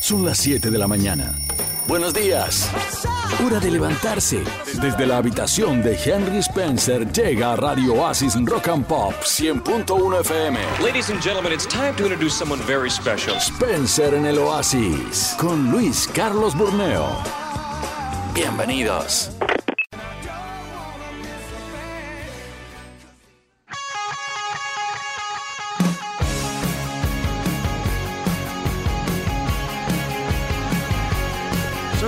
Son las 7 de la mañana. Buenos días. Hora de levantarse. Desde la habitación de Henry Spencer llega a Radio Oasis Rock and Pop 100.1 FM. Ladies and gentlemen, it's time to introduce someone very special. Spencer en el Oasis con Luis Carlos Burneo. Bienvenidos.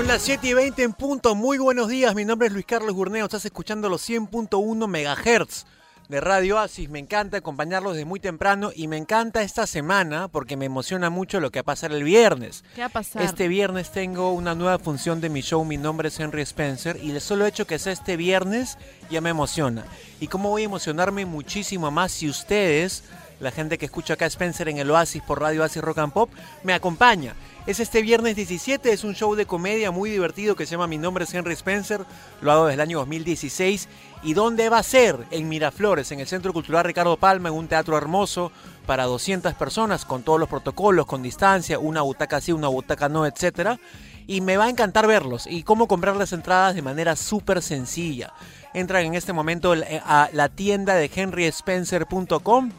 Las 7 y 20 en punto. Muy buenos días. Mi nombre es Luis Carlos Gurneo. Estás escuchando los 100.1 megahertz de Radio Oasis. Me encanta acompañarlos desde muy temprano y me encanta esta semana porque me emociona mucho lo que va a pasar el viernes. ¿Qué va a pasar? Este viernes tengo una nueva función de mi show. Mi nombre es Henry Spencer y el solo hecho que sea este viernes ya me emociona. ¿Y cómo voy a emocionarme muchísimo más si ustedes, la gente que escucha acá Spencer en el Oasis por Radio Oasis Rock and Pop, me acompaña? Es este viernes 17, es un show de comedia muy divertido que se llama Mi nombre es Henry Spencer, lo hago desde el año 2016. ¿Y dónde va a ser? En Miraflores, en el Centro Cultural Ricardo Palma, en un teatro hermoso para 200 personas, con todos los protocolos, con distancia, una butaca sí, una butaca no, etc. Y me va a encantar verlos. Y cómo comprar las entradas de manera súper sencilla. Entran en este momento a la tienda de henryspencer.com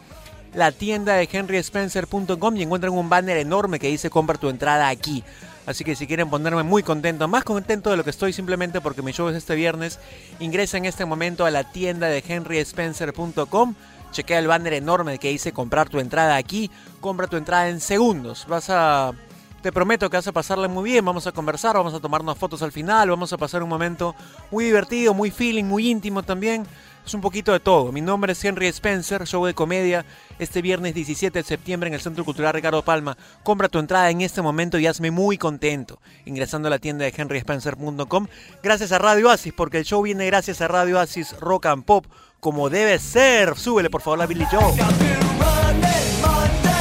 la tienda de henryspencer.com y encuentran un banner enorme que dice compra tu entrada aquí. Así que si quieren ponerme muy contento, más contento de lo que estoy simplemente porque mi show es este viernes, ingresa en este momento a la tienda de henryspencer.com, chequea el banner enorme que dice comprar tu entrada aquí, compra tu entrada en segundos. Vas a te prometo que vas a pasarle muy bien, vamos a conversar, vamos a tomarnos fotos al final, vamos a pasar un momento muy divertido, muy feeling, muy íntimo también. Es un poquito de todo. Mi nombre es Henry Spencer, show de comedia, este viernes 17 de septiembre en el Centro Cultural Ricardo Palma. Compra tu entrada en este momento y hazme muy contento ingresando a la tienda de henryspencer.com. Gracias a Radio Oasis, porque el show viene gracias a Radio Oasis Rock and Pop, como debe ser. Súbele por favor la Billy Joe.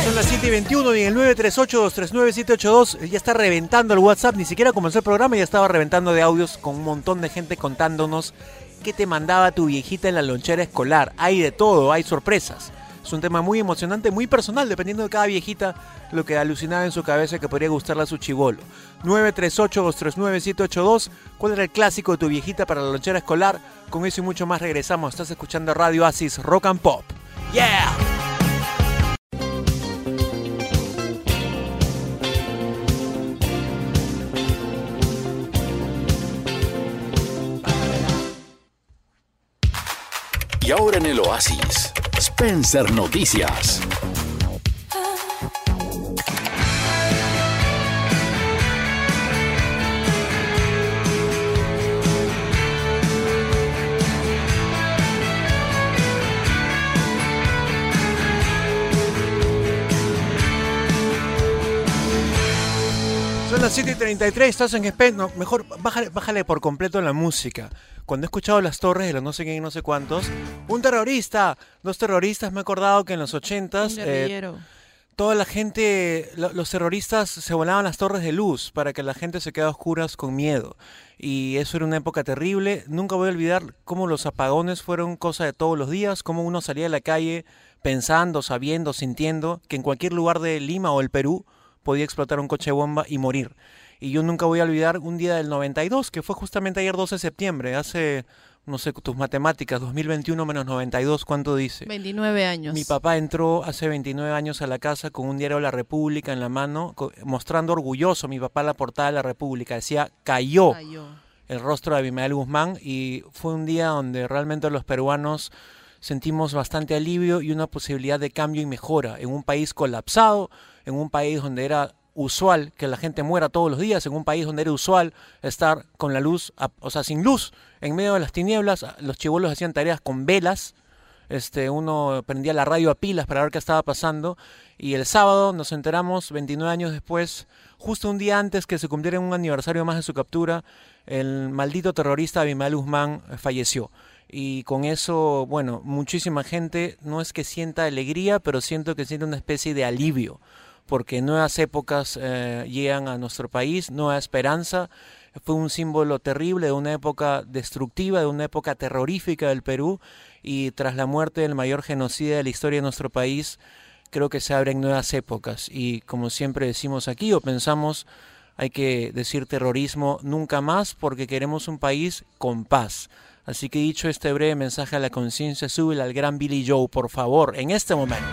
Son las 7 y 21 y en el 938-239-782 ya está reventando el WhatsApp. Ni siquiera comenzó el programa y ya estaba reventando de audios con un montón de gente contándonos qué te mandaba tu viejita en la lonchera escolar. Hay de todo, hay sorpresas. Es un tema muy emocionante, muy personal, dependiendo de cada viejita lo que alucinaba en su cabeza que podría gustarle a su chivolo. 938-239-782. ¿Cuál era el clásico de tu viejita para la lonchera escolar? Con eso y mucho más regresamos. Estás escuchando Radio Asis Rock and Pop. ¡Yeah! Y ahora en el Oasis, Spencer Noticias. Las 7 y 33, estás en. No, mejor bájale, bájale por completo la música. Cuando he escuchado las torres de los no sé quién y no sé cuántos, un terrorista, dos terroristas, me he acordado que en los 80s. Eh, toda la gente, lo, los terroristas se volaban las torres de luz para que la gente se quede a oscuras con miedo. Y eso era una época terrible. Nunca voy a olvidar cómo los apagones fueron cosa de todos los días, cómo uno salía a la calle pensando, sabiendo, sintiendo que en cualquier lugar de Lima o el Perú podía explotar un coche bomba y morir. Y yo nunca voy a olvidar un día del 92, que fue justamente ayer 12 de septiembre, hace, no sé, tus matemáticas, 2021 menos 92, ¿cuánto dice? 29 años. Mi papá entró hace 29 años a la casa con un diario de La República en la mano, mostrando orgulloso mi papá la portada de La República. Decía, cayó, cayó. el rostro de Abimael Guzmán y fue un día donde realmente los peruanos sentimos bastante alivio y una posibilidad de cambio y mejora en un país colapsado, en un país donde era usual que la gente muera todos los días, en un país donde era usual estar con la luz, o sea, sin luz, en medio de las tinieblas, los chivolos hacían tareas con velas, este, uno prendía la radio a pilas para ver qué estaba pasando, y el sábado nos enteramos, 29 años después, justo un día antes que se cumpliera un aniversario más de su captura, el maldito terrorista Abimael Guzmán falleció y con eso, bueno, muchísima gente no es que sienta alegría, pero siento que siente una especie de alivio, porque nuevas épocas eh, llegan a nuestro país, nueva esperanza. Fue un símbolo terrible de una época destructiva, de una época terrorífica del Perú, y tras la muerte del mayor genocida de la historia de nuestro país, creo que se abren nuevas épocas y como siempre decimos aquí o pensamos, hay que decir terrorismo nunca más porque queremos un país con paz. Así que dicho este breve mensaje a la conciencia, sube al gran Billy Joe, por favor, en este momento.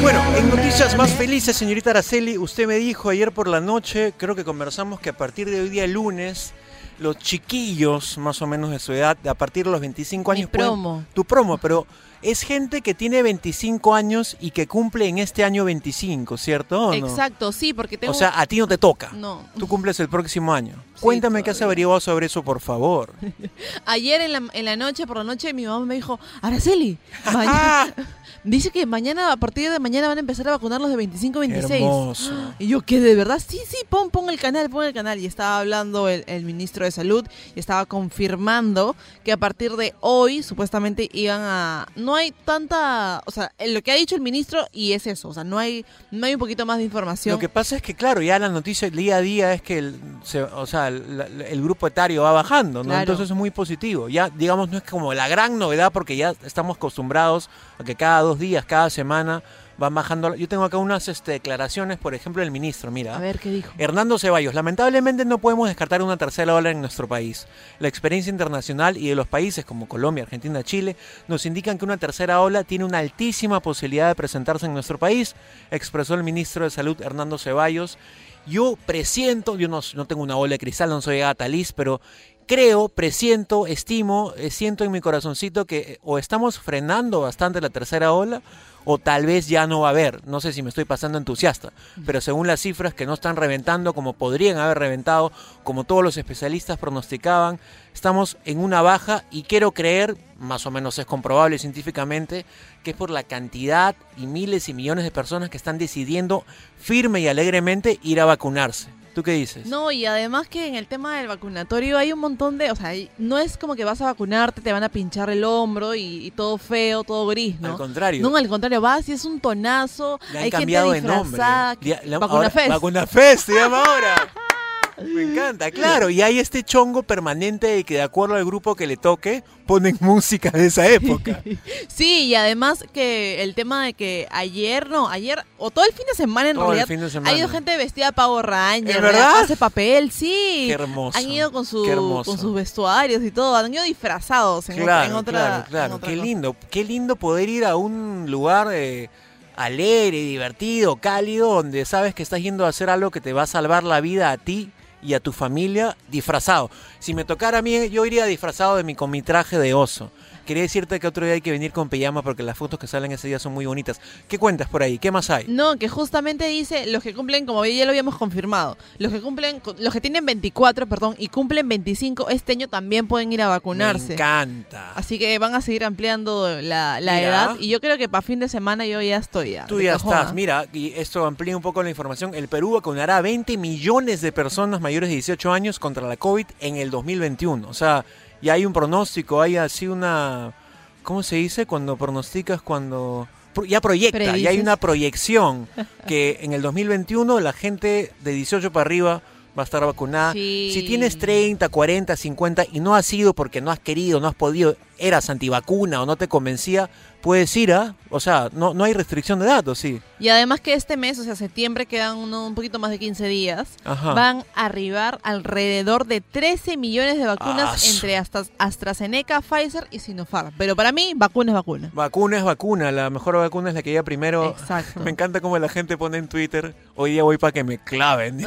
Bueno, en noticias más felices, señorita Araceli, usted me dijo ayer por la noche, creo que conversamos que a partir de hoy día lunes, los chiquillos más o menos de su edad, a partir de los 25 años... Mi promo. tu promo, pero es gente que tiene 25 años y que cumple en este año 25, ¿cierto? Exacto, sí, porque tengo... O sea, a ti no te toca. No. Tú cumples el próximo año. Cuéntame qué has averiguado sobre eso, por favor. Ayer en la, en la noche, por la noche, mi mamá me dijo, Araceli, mañana... Dice que mañana, a partir de mañana van a empezar a vacunar los de 25 26. Hermoso. Y yo, ¿qué? ¿De verdad? Sí, sí, pon, pon el canal, pon el canal. Y estaba hablando el, el, ministro de Salud y estaba confirmando que a partir de hoy, supuestamente, iban a... No hay tanta... O sea, lo que ha dicho el ministro y es eso. O sea, no hay, no hay un poquito más de información. Lo que pasa es que, claro, ya la noticia día a día es que el, se, o sea, el, el, grupo etario va bajando, ¿no? Claro. Entonces es muy positivo. Ya, digamos, no es como la gran novedad porque ya estamos acostumbrados a que cada dos días, cada semana van bajando. Yo tengo acá unas este, declaraciones, por ejemplo, del ministro, mira. A ver, ¿qué dijo? Hernando Ceballos, lamentablemente no podemos descartar una tercera ola en nuestro país. La experiencia internacional y de los países como Colombia, Argentina, Chile, nos indican que una tercera ola tiene una altísima posibilidad de presentarse en nuestro país, expresó el ministro de Salud Hernando Ceballos. Yo presiento, yo no, no tengo una ola de cristal, no soy Gataliz, pero creo, presiento, estimo, eh, siento en mi corazoncito que eh, o estamos frenando bastante la tercera ola o tal vez ya no va a haber. No sé si me estoy pasando entusiasta, pero según las cifras que no están reventando como podrían haber reventado, como todos los especialistas pronosticaban, estamos en una baja y quiero creer, más o menos es comprobable científicamente, que es por la cantidad y miles y millones de personas que están decidiendo firme y alegremente ir a vacunarse. ¿Tú qué dices? No, y además que en el tema del vacunatorio hay un montón de, o sea, no es como que vas a vacunarte, te van a pinchar el hombro y, y todo feo, todo gris, ¿no? Al contrario. No, al contrario, vas y es un tonazo, Le han hay cambiado gente de nombre. Ya- la- Vacuna ahora- Fest. Vacuna Fest se llama ahora. Me encanta, claro. Y hay este chongo permanente de que de acuerdo al grupo que le toque, ponen música de esa época. Sí, y además que el tema de que ayer, no, ayer, o todo el fin de semana en Todo el realidad, fin de semana. ha ido gente vestida de Power Ranger, ¿Es verdad? hace papel, sí. Qué hermoso, Han ido con, su, sus vestuarios y todo, han ido disfrazados en, Claro, en otra. claro, en claro. otra Qué cosa. lindo, qué lindo poder ir a un lugar eh, alegre, divertido, cálido, donde sabes que estás yendo a hacer algo que te va a salvar la vida a ti y a tu familia disfrazado. Si me tocara a mí, yo iría disfrazado de mi, con mi traje de oso. Quería decirte que otro día hay que venir con pijama porque las fotos que salen ese día son muy bonitas. ¿Qué cuentas por ahí? ¿Qué más hay? No, que justamente dice los que cumplen, como ya lo habíamos confirmado, los que cumplen, los que tienen 24, perdón, y cumplen 25 este año también pueden ir a Me vacunarse. encanta. Así que van a seguir ampliando la, edad y yo creo que para fin de semana yo ya estoy ya. Tú ya estás, ¿ah? mira, y esto amplía un poco la información. El Perú vacunará a 20 millones de personas mayores de 18 años contra la COVID en el 2021. O sea, ya hay un pronóstico, hay así una... ¿Cómo se dice? Cuando pronosticas, cuando... Ya proyecta, ya hay una proyección que en el 2021 la gente de 18 para arriba va a estar vacunada. Sí. Si tienes 30, 40, 50 y no has ido porque no has querido, no has podido, eras antivacuna o no te convencía, puedes ir a... O sea, no, no hay restricción de datos, sí. Y además que este mes, o sea, septiembre, quedan uno- un poquito más de 15 días, Ajá. van a arribar alrededor de 13 millones de vacunas entre Astra- AstraZeneca, Pfizer y Sinopharm. Pero para mí, vacuna es vacuna. Vacuna es vacuna, la mejor vacuna es la que llega primero. Exacto. Me encanta como la gente pone en Twitter, hoy día voy para que me claven.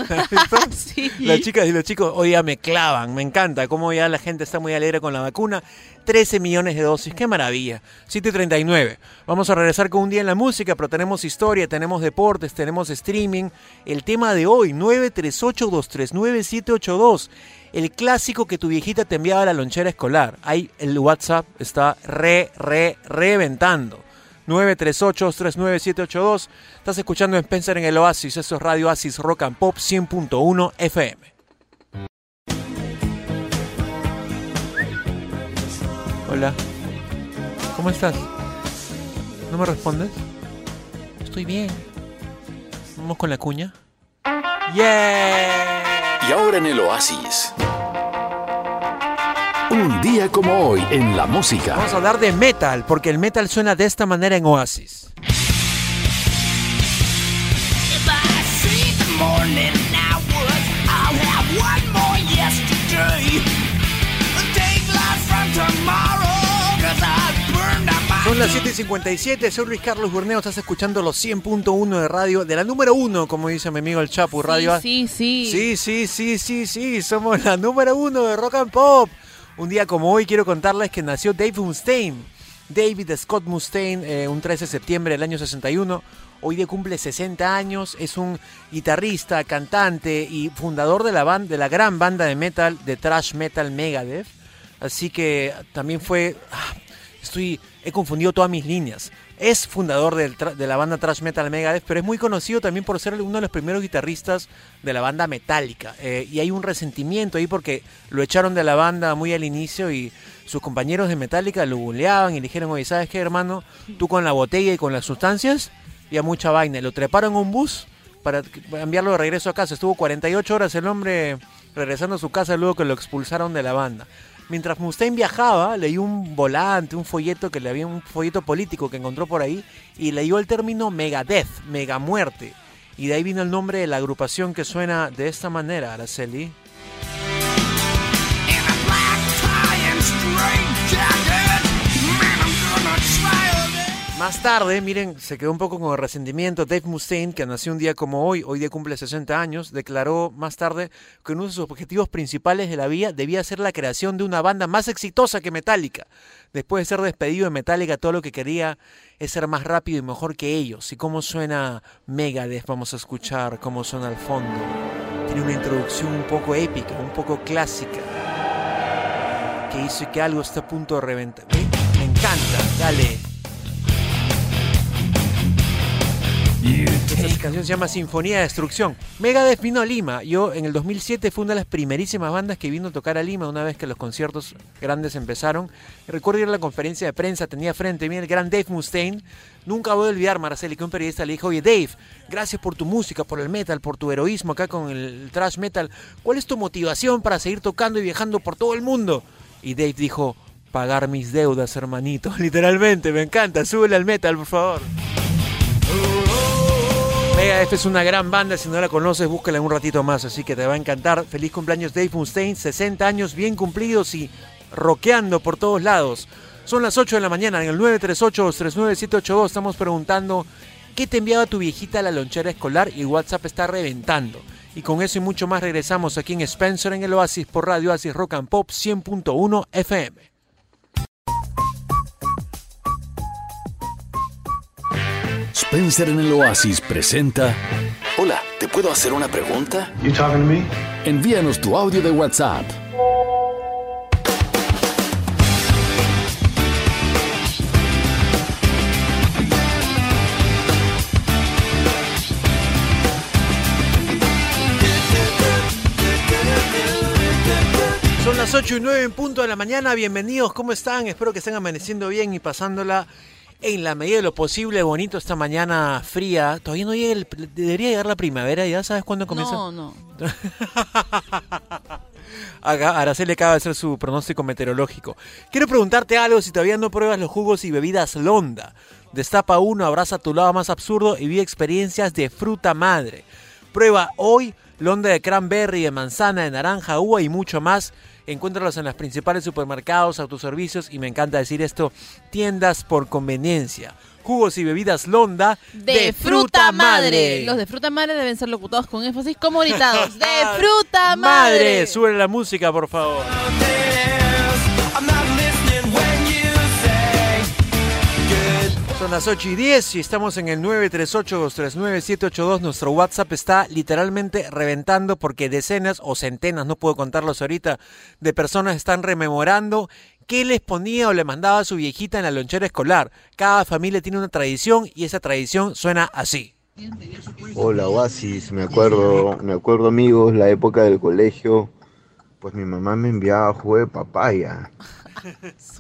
sí. Las chicas y los chicos hoy día me clavan, me encanta cómo ya la gente está muy alegre con la vacuna. 13 millones de dosis, qué maravilla. 7.39. Vamos a regresar con un día en la música, pero tenemos historia, tenemos deportes, tenemos streaming. El tema de hoy, 938-239-782. El clásico que tu viejita te enviaba a la lonchera escolar. Ahí el WhatsApp está re, re, reventando. 938-239-782. Estás escuchando a Spencer en el Oasis. Eso es Radio Oasis Rock and Pop 100.1 FM. Hola. ¿Cómo estás? ¿No me respondes? Estoy bien. ¿Vamos con la cuña? ¡Yeah! Y ahora en el Oasis. Un día como hoy en la música. Vamos a hablar de metal, porque el metal suena de esta manera en Oasis. I morning hours, I'll have one more yesterday. Son las 7 y 57, soy Luis Carlos Burneo, estás escuchando los 100.1 de radio, de la número 1, como dice mi amigo el Chapu, radio. Sí, sí, Sí, sí. sí, sí, sí, somos la número uno de Rock and Pop. Un día como hoy quiero contarles que nació Dave Mustaine. David Scott Mustaine, eh, un 13 de septiembre del año 61. Hoy día cumple 60 años, es un guitarrista, cantante y fundador de la, ban- de la gran banda de metal, de thrash metal Megadeth. Así que también fue... ah, estoy, he confundido todas mis líneas. Es fundador de la banda thrash metal Megadeth, pero es muy conocido también por ser uno de los primeros guitarristas de la banda Metallica. Eh, y hay un resentimiento ahí porque lo echaron de la banda muy al inicio y sus compañeros de Metallica lo buleaban y le dijeron, oye, ¿sabes qué, hermano? Tú con la botella y con las sustancias, ya mucha vaina. Lo treparon a un bus para enviarlo de regreso a casa. Estuvo 48 horas el hombre regresando a su casa luego que lo expulsaron de la banda. Mientras Mustaine viajaba, leyó un volante, un folleto que le había un folleto político que encontró por ahí y leyó el término Megadeth, mega muerte. Y de ahí vino el nombre de la agrupación que suena de esta manera, Araceli. Más tarde, miren, se quedó un poco con el resentimiento. Dave Mustaine, que nació un día como hoy, hoy día cumple 60 años, declaró más tarde que uno de sus objetivos principales de la vida debía ser la creación de una banda más exitosa que Metallica. Después de ser despedido de Metallica, todo lo que quería es ser más rápido y mejor que ellos. ¿Y cómo suena Megadeth? Vamos a escuchar cómo suena al fondo. Tiene una introducción un poco épica, un poco clásica, que dice que algo está a punto de reventar. Me encanta, dale. Esta canción se llama Sinfonía de Destrucción. Megadeth vino a Lima. Yo en el 2007 fue una de las primerísimas bandas que vino a tocar a Lima una vez que los conciertos grandes empezaron. Recuerdo ir a la conferencia de prensa, tenía frente a mí el gran Dave Mustaine. Nunca voy a olvidar, Marceli, que un periodista le dijo, oye Dave, gracias por tu música, por el metal, por tu heroísmo acá con el thrash metal. ¿Cuál es tu motivación para seguir tocando y viajando por todo el mundo? Y Dave dijo, pagar mis deudas, hermanito. Literalmente, me encanta. Súbele al metal, por favor. Megadeth es una gran banda, si no la conoces, búscala un ratito más, así que te va a encantar. Feliz cumpleaños Dave Mustaine, 60 años bien cumplidos y rockeando por todos lados. Son las 8 de la mañana, en el 938-39782 estamos preguntando qué te enviaba tu viejita a la lonchera escolar y WhatsApp está reventando. Y con eso y mucho más regresamos aquí en Spencer en el Oasis por Radio Oasis Rock and Pop 100.1 FM. Spencer en el Oasis presenta. Hola, ¿te puedo hacer una pregunta? You talking to me? Envíanos tu audio de WhatsApp. Son las 8 y 9 en punto de la mañana. Bienvenidos, ¿cómo están? Espero que estén amaneciendo bien y pasándola en la medida de lo posible bonito esta mañana fría. Todavía no llega el, debería llegar la primavera, ¿ya sabes cuándo comienza? No, no. Araceli acaba de hacer su pronóstico meteorológico. Quiero preguntarte algo si todavía no pruebas los jugos y bebidas Londa. Destapa uno, abraza tu lado más absurdo y vive experiencias de fruta madre. Prueba hoy Londa de cranberry, de manzana, de naranja, uva y mucho más. Encuéntralos en los principales supermercados, autoservicios y me encanta decir esto, tiendas por conveniencia. Jugos y bebidas Londa De, fruta madre. Los de fruta madre deben ser locutados con énfasis como gritados. De fruta madre. Sube la música, por favor. Las 8 y 10 y estamos en el 938-239-782. Nuestro WhatsApp está literalmente reventando porque decenas o centenas, no puedo contarlos ahorita, de personas están rememorando qué les ponía o le mandaba a su viejita en la lonchera escolar. Cada familia tiene una tradición y esa tradición suena así. Hola Oasis, me acuerdo, me acuerdo amigos, la época del colegio, pues mi mamá me enviaba jugo de papaya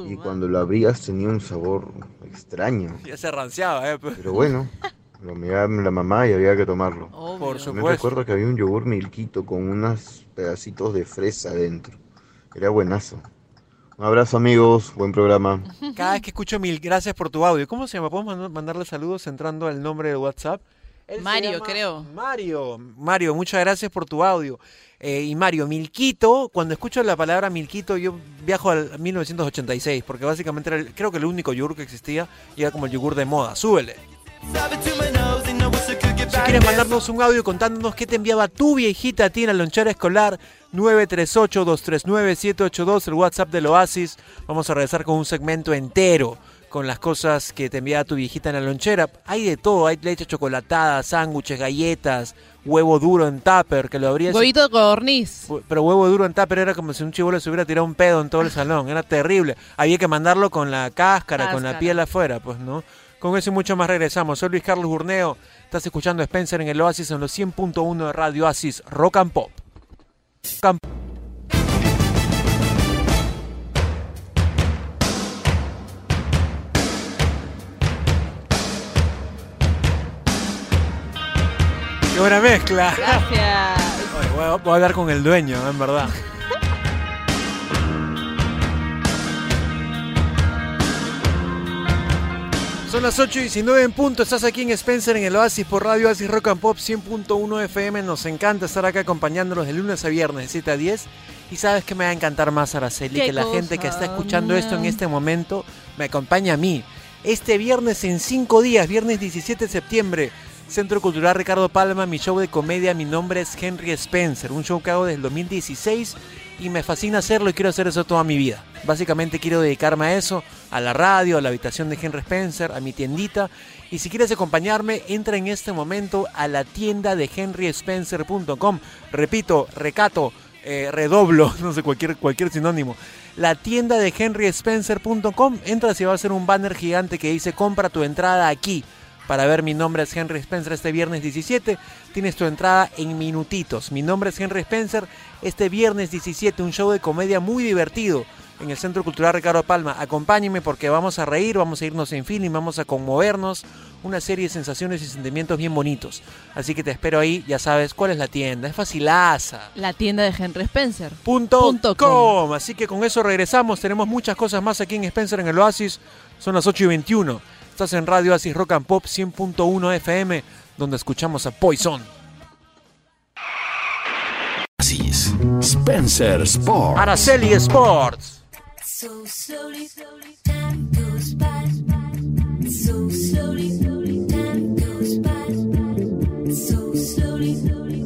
y cuando lo abrías tenía un sabor extraño, Ya se ranciaba, ¿eh? pero bueno, lo enviaba la mamá y había que tomarlo. Obvio. Por Me supuesto. recuerdo que había un yogur milquito con unos pedacitos de fresa adentro, era buenazo. Un abrazo amigos, buen programa. Cada vez que escucho mil gracias por tu audio. ¿Cómo se llama? ¿Podemos mand- mandarle saludos entrando al nombre de WhatsApp? Él Mario, creo. Mario, Mario, muchas gracias por tu audio. Eh, y Mario, Milquito, cuando escucho la palabra Milquito, yo viajo al 1986, porque básicamente creo que el único yogur que existía era como el yogur de moda. Súbele. Si quieres mandarnos un audio contándonos qué te enviaba tu viejita a ti en la lonchera escolar, 938-239-782, el WhatsApp del Oasis. Vamos a regresar con un segmento entero con las cosas que te enviaba tu viejita en la lonchera. Hay de todo, hay leche chocolatada, sándwiches, galletas, huevo duro en tupper, que lo abrías... Huevito de codorniz. Pero huevo duro en tupper era como si un chivolo se hubiera tirado un pedo en todo el salón. Era terrible. Había que mandarlo con la cáscara, con la piel afuera, pues, ¿no? Con eso y mucho más regresamos. Soy Luis Carlos Burneo. Estás escuchando a Spencer en el Oasis en los 100.1 de Radio Oasis Rock and Pop. Rock and- ¡Qué buena mezcla! Gracias. Oye, Voy a, voy a hablar con el dueño, en verdad. Son las 8 y 19 en punto. Estás aquí en Spencer en el Oasis por Radio Oasis Rock and Pop 100.1 FM. Nos encanta estar acá acompañándolos de lunes a viernes de 7 a 10. Y sabes que me va a encantar más, Araceli, ¿Qué que la gente que está escuchando esto en este momento me acompaña a mí. Este viernes en 5 días, viernes 17 de septiembre, Centro Cultural Ricardo Palma, mi show de comedia, mi nombre es Henry Spencer, un show que hago desde el 2016 y me fascina hacerlo y quiero hacer eso toda mi vida. Básicamente quiero dedicarme a eso, a la radio, a la habitación de Henry Spencer, a mi tiendita. Y si quieres acompañarme, entra en este momento a la tienda de henryspencer.com. Repito, recato, eh, redoblo, no sé, cualquier, cualquier sinónimo. La tienda de henryspencer.com. Entras y va a ser un banner gigante que dice compra tu entrada aquí para ver mi nombre es Henry Spencer este viernes 17. Tienes tu entrada en minutitos. Mi nombre es Henry Spencer. Este viernes 17 un show de comedia muy divertido en el Centro Cultural Ricardo Palma. Acompáñenme porque vamos a reír, vamos a irnos en feeling, vamos a conmovernos. Una serie de sensaciones y sentimientos bien bonitos. Así que te espero ahí, ya sabes cuál es la tienda. Es facilaza. La tienda de Henry Spencer. Punto Punto com. Así que con eso regresamos. Tenemos muchas cosas más aquí en Spencer en el Oasis. Son las 8 y 21. Estás en Radio Oasis Rock and Pop 100.1 FM, donde escuchamos a Poison. Oasis. Spencer Sport. Araceli Sports. So slowly, slowly, time goes by. So slowly, slowly, time goes by. So slowly, slowly,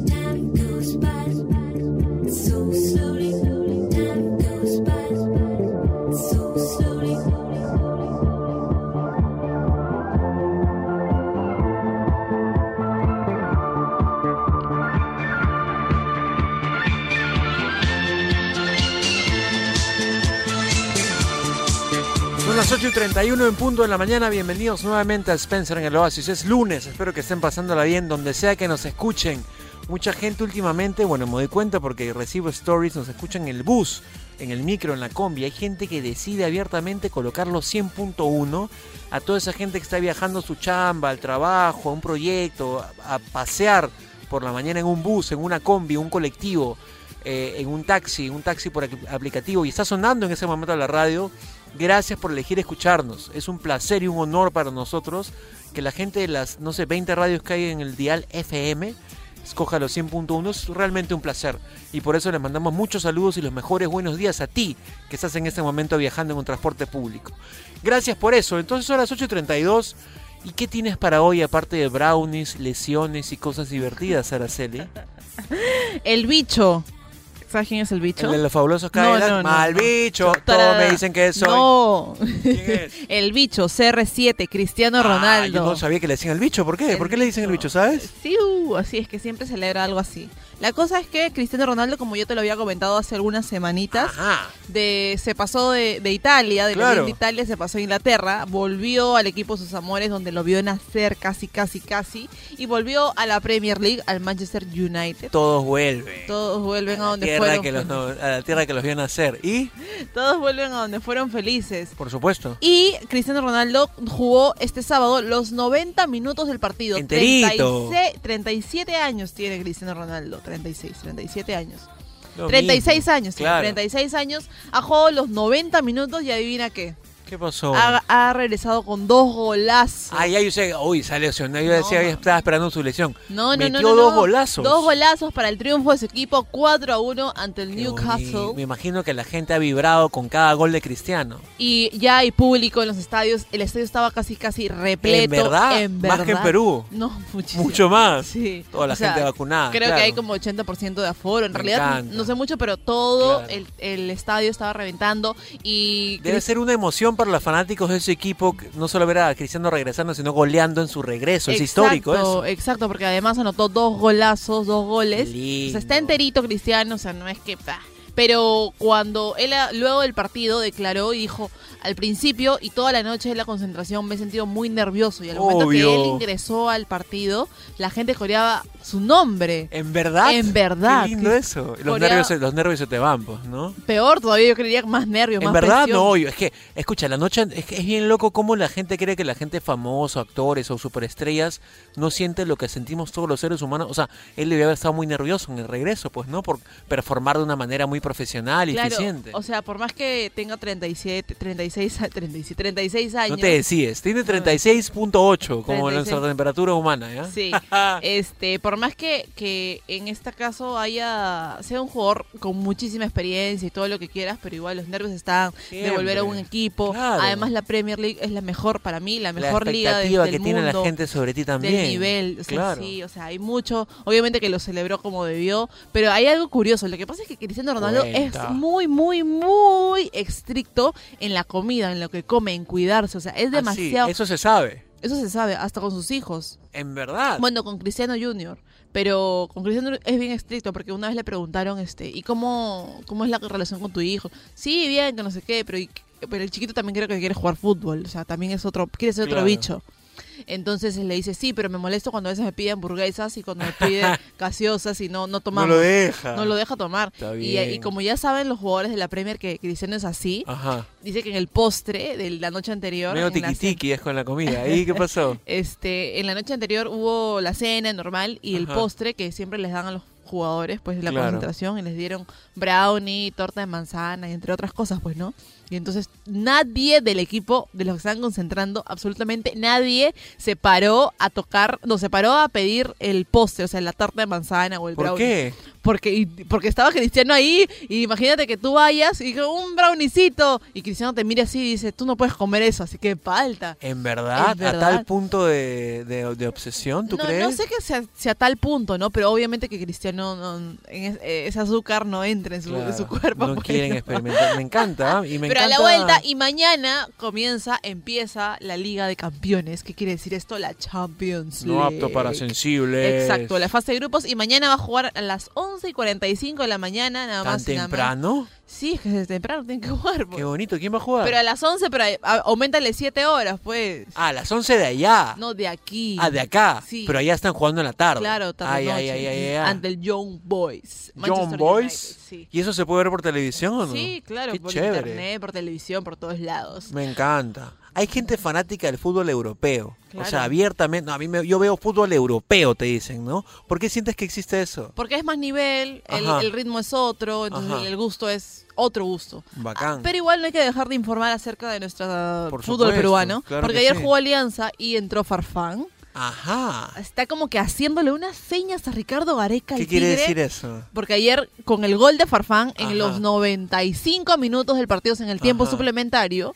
Son las 8 y 31 en punto de la mañana. Bienvenidos nuevamente a Spencer en el Oasis. Es lunes. Espero que estén pasándola bien donde sea que nos escuchen. Mucha gente últimamente, bueno, me doy cuenta porque recibo stories, nos escuchan en el bus, en el micro, en la combi. Hay gente que decide abiertamente colocarlo 100.1 a toda esa gente que está viajando a su chamba, al trabajo, a un proyecto, a, pasear por la mañana en un bus, en una combi, un colectivo, eh, en un taxi, un taxi por apl- aplicativo y está sonando en ese momento la radio. Gracias por elegir escucharnos. Es un placer y un honor para nosotros que la gente de las, no sé, 20 radios que hay en el dial FM escoja los 100.1. Es realmente un placer. Y por eso les mandamos muchos saludos y los mejores buenos días a ti que estás en este momento viajando en un transporte público. Gracias por eso. Entonces son las 8.32. ¿Y qué tienes para hoy aparte de brownies, lesiones y cosas divertidas, Araceli? El bicho. ¿Sabes quién es el bicho? El de los fabulosos No, Cadillacs. no, no, Mal no. bicho. Todos me dicen que soy. No. ¿Quién es? El bicho, CR7, Cristiano Ah, Ronaldo. yo no sabía que le decían el bicho. ¿Por qué? El ¿Por qué le dicen el bicho, sabes? Sí, uh, así es que siempre celebra algo así. La cosa es que Cristiano Ronaldo, como yo te lo había comentado hace algunas semanitas, Ajá. de se pasó de, de Italia, de la Claro. de Italia, se pasó a Inglaterra, volvió al equipo Sus Amores, donde lo vio nacer casi, casi, casi, y volvió a la Premier League, al Manchester United. Todos vuelven. Todos vuelven a donde fueron que los, no- a la tierra que los vio nacer. Y, todos vuelven a donde fueron felices. por supuesto. Y Cristiano Ronaldo jugó este sábado los 90 minutos del partido. Enterito. 36 37 años tiene Cristiano Ronaldo. 36, 37 años. Lo 36 mismo, años, sí, claro. 36 años. Ha jugado los 90 minutos y adivina qué. ¿Qué pasó? Ha, ha regresado con dos golazos. Ah, ya yo sé, uy, sale lesionado. Yo No, decía, estaba esperando su lesión. No, no, no, Metió no, dos no. golazos. Dos golazos para el triunfo de su equipo, 4 a 1 ante el Qué Newcastle. bonito. Me imagino que la gente ha vibrado con cada gol de Cristiano. Y ya hay público en los estadios. El estadio estaba casi, casi repleto. ¿En verdad? En Más que en. Perú. No, muchísimo. Mucho más. Sí. Toda la O sea, gente vacunada. Creo claro. que hay como 80% de aforo. En Me realidad, encanta. no sé mucho, pero todo Claro. el, el estadio estaba reventando. Y Debe ser una emoción para los fanáticos de ese equipo, no solo ver a Cristiano regresando, sino goleando en su regreso. Es histórico eso. Exacto, porque además anotó dos golazos, dos goles. O sea, está enterito Cristiano, o sea, no es que... bah. Pero cuando él a- luego del partido declaró y dijo, al principio y toda la noche de la concentración me he sentido muy nervioso y al momento que él ingresó al partido, la gente coreaba su nombre. ¿En verdad? En verdad. Qué lindo Cris- eso. Los, nervios, los nervios se te van, pues, ¿no? Peor todavía, yo creería más nervios, En más verdad, presión. no, es que, escucha, la noche, es que es bien loco cómo la gente cree que la gente famosa, actores o superestrellas, no siente lo que sentimos todos los seres humanos. O sea, él debe haber estado muy nervioso en el regreso, pues, ¿no? Por performar de una manera muy profesional y Claro, eficiente. o sea, por más que tenga 37, 36, a- 36, 36 años. no te decides, tiene 36.8 como 36. nuestra temperatura humana, ¿ya? Sí, este, por más que, que en este caso haya sea un jugador con muchísima experiencia y todo lo que quieras, pero igual los nervios están de volver a un equipo. Claro. Además la Premier League es la mejor para mí, la la mejor liga de- expectativa del que tiene la gente sobre ti también. Del nivel, o sea, claro. sí, o sea, hay mucho, obviamente que lo celebró como debió, pero hay algo curioso, lo que pasa es que Cristiano Ronaldo Es muy, muy, muy estricto en la comida, en lo que come, en cuidarse, o sea, es Ah, sí, demasiado, eso se sabe. eso se sabe, hasta con sus hijos. En verdad. Bueno, con Cristiano Junior. Pero con Cristiano es bien estricto porque una vez le preguntaron, este, ¿y cómo, cómo es la relación con tu hijo? Sí, bien, que no sé qué, pero, y- pero el chiquito también creo que quiere jugar fútbol. O sea, también es otro, quiere ser otro bicho. Entonces le dice, sí, pero me molesto cuando a veces me pide hamburguesas y cuando me pide gaseosas y no, no no tomamos. lo deja. No lo deja tomar. Está Y, y bien. como ya saben los jugadores de la Premier que Cristiano es así, Ajá. dice que en el postre de la noche anterior... Medio tiki-tiki es con la comida. ¿Y qué pasó? este, en la noche anterior hubo la cena normal y el postre que siempre les dan a los jugadores pues de la Claro. concentración y les dieron brownie, torta de manzana y entre otras cosas pues, ¿no? Y entonces nadie del equipo de los que estaban concentrando, absolutamente nadie se paró a tocar, no, se paró a pedir el postre, o sea, la torta de manzana o el ¿Por brownie. qué? Porque, y- porque estaba Cristiano ahí y imagínate que tú vayas y un brownicito y Cristiano te mira así y dice, tú no puedes comer eso, así que falta. ¿En verdad? ¿A tal punto de, de- de obsesión, tú no, crees? no sé que sea, sea tal punto, ¿no? Pero obviamente que Cristiano, no, en eh, ese azúcar no entra en su, en su Claro, cuerpo. No pues, quieren ¿no? experimentar. Me encanta. ¿ah? Y me Pero a la vuelta, y mañana comienza, empieza la Liga de Campeones. ¿Qué quiere decir esto? La Champions League. No apto para sensibles. Exacto, la fase de grupos. Y mañana va a jugar a las 11 y 45 de la mañana, nada ¿Tan más. y nada más. temprano? Sí, es que desde temprano tienen que jugar. pues. Qué bonito. ¿Quién va a jugar? Pero a las 11, pero aumentale 7 horas, pues. Ah, a las 11 de allá. No, de aquí. Ah, de acá. Sí. Pero allá están jugando en la tarde. Claro, tarde ay, noche. ay, ay, ay, ay. Ante el Young Boys. Young Boys. Sí. ¿Y eso se puede ver por televisión o no? Sí, claro, Qué por chévere. internet, por televisión, por todos lados. Me encanta. Hay gente fanática del fútbol europeo. O sea, abiertamente. no, a mí me- yo veo fútbol europeo, te dicen, ¿no? ¿Por qué sientes que existe eso? Porque es más nivel, el, ritmo es otro, entonces el gusto es otro gusto. Bacán. Ah, Pero igual no hay que dejar de informar acerca de nuestro Por fútbol supuesto, peruano. claro porque que ayer sí. jugó Alianza y entró Farfán. Ajá. Está como que haciéndole unas señas a Ricardo Gareca. ¿Qué quiere decir eso? Porque ayer, con el gol de Farfán, en los 95 minutos del partido, en el tiempo Ajá. suplementario,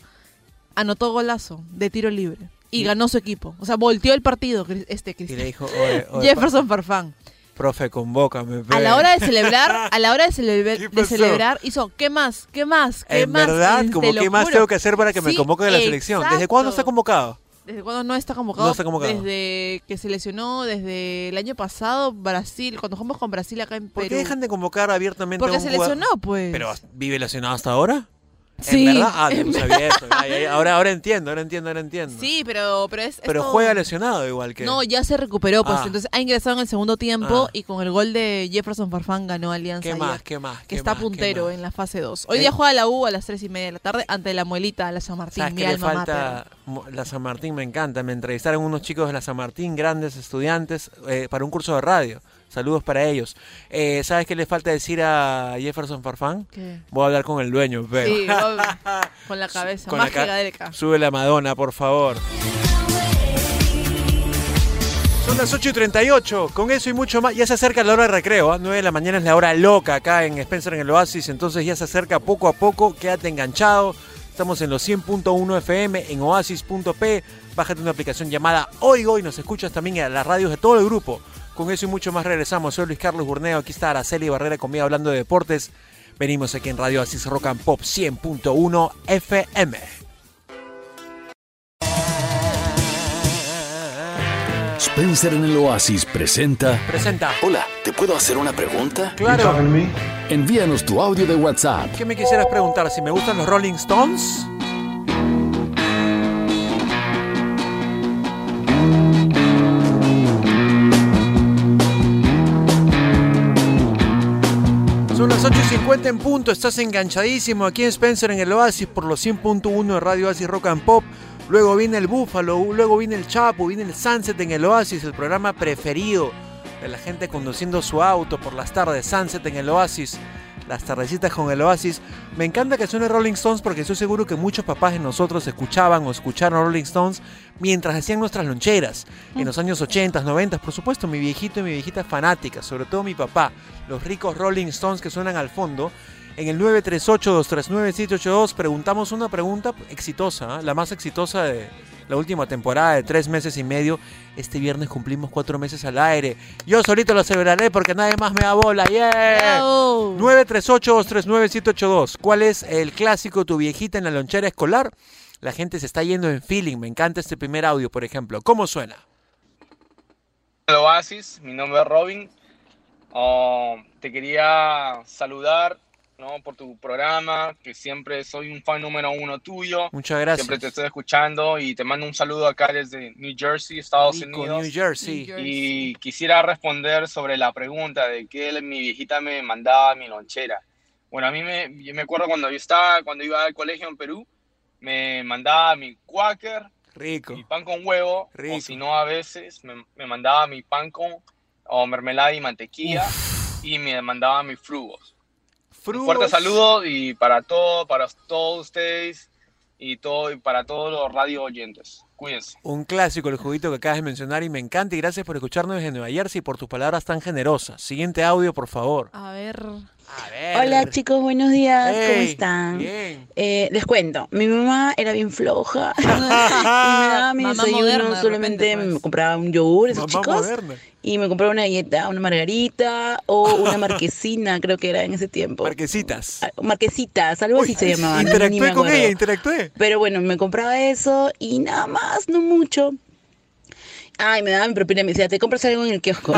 anotó golazo de tiro libre. Y Y- ganó su equipo. O sea, volteó el partido, este Y Cristian. le dijo, oye, oye, Jefferson Farfán. profe, convócame. A pe". la hora de celebrar, a la hora de, celebrar, ¿Qué de celebrar, hizo, ¿qué más? ¿Qué más? ¿Qué En más? verdad, Te como qué más juro. tengo que hacer para que me Sí, convoquen a la selección. ¿Desde cuándo está convocado? ¿Desde cuándo no está convocado? No está convocado. Desde que se lesionó, desde el año pasado, Brasil, cuando jugamos con Brasil acá en ¿Por Perú. qué dejan de convocar abiertamente Porque a un se jugador? lesionó, pues. ¿Pero vive lesionado hasta ahora? Sí. ¿En verdad? Ah, no sabía eso. Ay, ay, ahora, ahora entiendo, ahora entiendo, ahora entiendo. Sí, pero, pero es... es Pero todo- juega lesionado igual que... No, ya se recuperó, pues. Ah. Entonces ha ingresado en el segundo tiempo Ah. y con el gol de Jefferson Farfán ganó Alianza. ¿Qué ayer, más? ¿Qué más? Que qué está más, puntero en la fase 2. Hoy Eh. día juega la U a las 3 y media de la tarde ante la Muelita, la San Martín, ¿Sabes mi alma falta? mater. La San Martín me encanta. Me entrevistaron unos chicos de la San Martín, grandes estudiantes, eh, para un curso de radio. Saludos para ellos. Eh, ¿Sabes qué le falta decir a Jefferson Farfán? ¿Qué? Voy a hablar con el dueño, pero. Sí, con la cabeza, Con más la ca-. Sube la Madonna, por favor. Son las 8 y 38. Con eso y mucho más. Ya se acerca la hora de recreo. ¿ah? 9 de la mañana es la hora loca acá en Spencer en el Oasis. Entonces ya se acerca poco a poco. Quédate enganchado. Estamos en los 100.1 FM en oasis.p. Bájate una aplicación llamada Oigo y nos escuchas también en las radios de todo el grupo. Con eso y mucho más regresamos. Soy Luis Carlos Burneo. Aquí está Araceli Barrera conmigo hablando de deportes. Venimos aquí en Radio Oasis Rock and Pop 100.1 FM. Spencer en el Oasis presenta. Presenta. Hola, ¿te puedo hacer una pregunta? Claro. Envíanos tu audio de WhatsApp. ¿Qué me quisieras preguntar? ¿Si me gustan los Rolling Stones? Son las 8 y 50 en punto, estás enganchadísimo aquí en Spencer en el Oasis por los 100.1 de Radio Oasis Rock and Pop. Luego viene el Búfalo, luego viene el Chapo, viene el Sunset en el Oasis, el programa preferido de la gente conduciendo su auto por las tardes. Sunset en el Oasis, las tardecitas con el Oasis. Me encanta que suene Rolling Stones porque estoy seguro que muchos papás de nosotros escuchaban o escucharon Rolling Stones mientras hacían nuestras loncheras. En los años 80, 90, por supuesto, mi viejito y mi viejita fanática, sobre todo mi papá, los ricos Rolling Stones que suenan al fondo. En el 938-239-782 preguntamos una pregunta exitosa, ¿ah? la más exitosa de la última temporada de tres meses y medio. Este viernes cumplimos cuatro meses al aire. Yo solito lo celebraré porque nadie más me da bola. ¡Yeah! Bravo. 938-239-782. ¿Cuál es el clásico tu viejita en la lonchera escolar? La gente se está yendo en feeling. Me encanta este primer audio, por ejemplo. ¿Cómo suena? el Oasis, mi nombre es Robin. Oh, te quería saludar ¿no? por tu programa, que siempre soy un fan número uno tuyo. Muchas gracias. Siempre te estoy escuchando y te mando un saludo acá desde New Jersey, Estados Rico, Unidos. New Jersey. Y quisiera responder sobre la pregunta de que mi viejita me mandaba mi lonchera. Bueno, a mí me, yo me acuerdo cuando yo estaba, cuando iba al colegio en Perú, me mandaba mi quaker, Rico. mi pan con huevo, Rico. o si no a veces me, me mandaba mi pan con o mermelada y mantequilla y me mandaba mis frugos. Un fuerte saludo y para todo, para todos ustedes y todo y para todos los radio oyentes. Cuídense. Un clásico, el juguito que acabas de mencionar y me encanta y gracias por escucharnos desde Nueva Jersey y por tus palabras tan generosas. Siguiente audio, por favor. A ver. A ver. Hola chicos, buenos días, ¿cómo están? Bien. Eh, les cuento, mi mamá era bien floja y me daba mi Mamá desayuno, moderna, de solamente repente, pues. me compraba un yogur, esos Mamá chicos, moderna. y me compraba una galleta, una margarita o una marquesina, creo que era en ese tiempo. Marquesitas. Ah, Marquesitas, algo así Uy, se llamaba. Interactué me con ella, interactué. Pero bueno, me compraba eso y nada más, no mucho. Ay, me daba mi propina y me decía, te compras algo en el kiosco.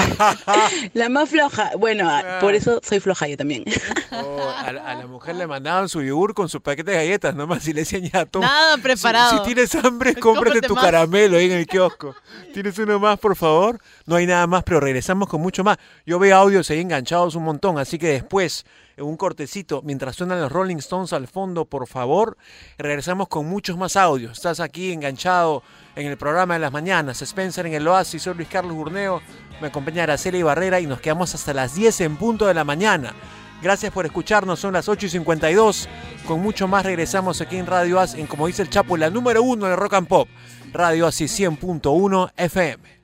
la más floja. Bueno, ah, por eso soy floja yo también. Oh, a, la- a la mujer le mandaban su yogur con su paquete de galletas nomás y le decían ya, toma. Nada Si- preparado. Si, tienes hambre, cómprate Cómprate tu más. caramelo ahí en el kiosco. ¿Tienes uno más, por favor? No hay nada más, pero regresamos con mucho más. Yo veo audios ahí enganchados un montón, así que después, en un cortecito, mientras suenan los Rolling Stones al fondo, por favor, regresamos con muchos más audios. Estás aquí enganchado en el programa de las mañanas. Spencer en el Oasis, soy Luis Carlos Burneo. Me acompaña Araceli Barrera y nos quedamos hasta las 10 en punto de la mañana. Gracias por escucharnos, son las 8 y 52. Con mucho más regresamos aquí en Radio As, en como dice el Chapo, la número uno de Rock and Pop. Radio Asi 100.1 FM.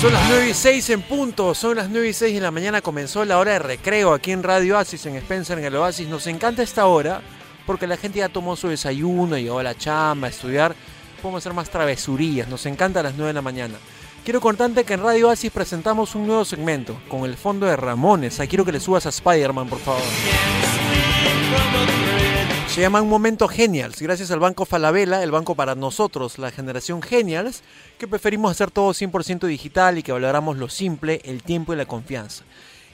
Son las 9 y 6 en punto, son las 9 y 6 de la mañana, comenzó la hora de recreo aquí en Radio Oasis, en Spencer, en el Oasis. Nos encanta esta hora porque la gente ya tomó su desayuno, llegó a la chamba, a estudiar. Podemos hacer más travesurillas, nos encanta a las 9 de la mañana. Quiero contarte que en Radio Oasis presentamos un nuevo segmento con el fondo de Ramones. Ahí quiero que le subas a Spider-Man, por favor. Se llama Un Momento Genials, gracias al Banco Falabella, el banco para nosotros, la generación Genials, que preferimos hacer todo 100% digital y que valoramos lo simple, el tiempo y la confianza.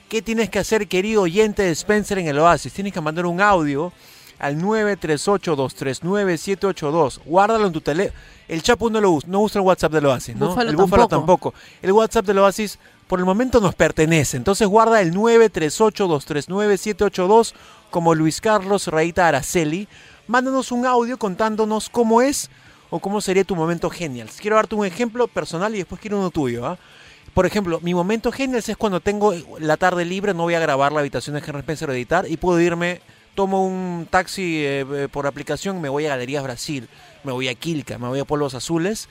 ¿Qué tienes que hacer, querido oyente de Spencer en el Oasis? Tienes que mandar un audio al 938-239-782. Guárdalo en tu teléfono. El Chapu no lo usa, no usa el WhatsApp del Oasis, ¿no? Búfalo el Búfalo tampoco. tampoco. El WhatsApp del Oasis por el momento nos pertenece. Entonces guarda el 938-239-782 como Luis Carlos Raita Araceli. Mándanos un audio contándonos cómo es o cómo sería tu momento genial. Quiero darte un ejemplo personal y después quiero uno tuyo. ¿ah? Por ejemplo, mi momento genial es cuando tengo la tarde libre, no voy a grabar la habitación de Henry Spencer o editar y puedo irme, tomo un taxi eh, eh, por aplicación, me voy a Galerías Brasil, me voy a Quilca, me voy a Polvos Azules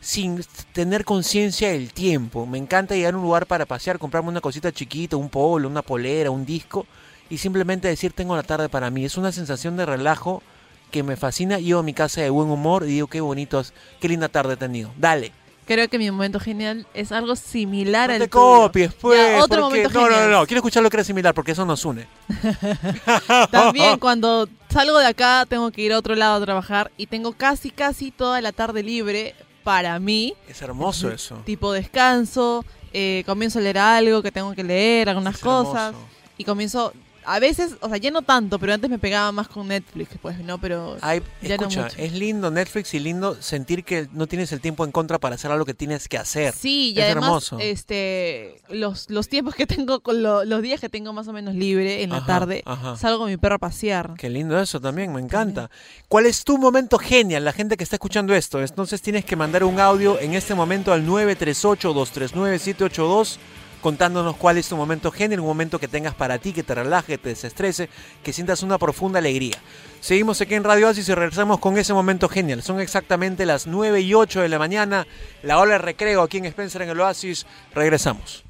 sin tener conciencia del tiempo. Me encanta llegar a un lugar para pasear, comprarme una cosita chiquita, un polo, una polera, un disco y simplemente decir tengo la tarde para mí. Es una sensación de relajo que me fascina. Llego a mi casa de buen humor y digo qué bonito, es- qué linda tarde he tenido. Dale. Creo que mi momento genial es algo similar No al te tuyo. copies, pues. Ya, otro porque- momento no, no, no, no. Quiero escuchar lo que era similar porque eso nos une. También cuando salgo de acá tengo que ir a otro lado a trabajar y tengo casi, casi toda la tarde libre para mí. Es hermoso eso. Tipo descanso, eh, comienzo a leer algo que tengo que leer, algunas Es cosas. hermoso. Y comienzo, a veces, o sea, ya no tanto, pero antes me pegaba más con Netflix, pues, ¿no? Pero Ay, ya no escucha, mucho. es lindo Netflix y lindo sentir que no tienes el tiempo en contra para hacer algo que tienes que hacer. Sí, y es además, hermoso. este, los, los tiempos que tengo, con lo- los días que tengo más o menos libre en la Ajá, tarde, ajá. salgo con mi perro a pasear. Qué lindo eso también, me encanta. ¿Cuál es tu momento genial? La gente que está escuchando esto. Entonces tienes que mandar un audio en este momento al 938-239-782 contándonos cuál es tu momento genial, un momento que tengas para ti, que te relaje, que te desestrese, que sientas una profunda alegría. Seguimos aquí en Radio Oasis y regresamos con ese momento genial. Son exactamente las 9 y 8 de la mañana, la hora de recreo aquí en Spencer en el Oasis. Regresamos.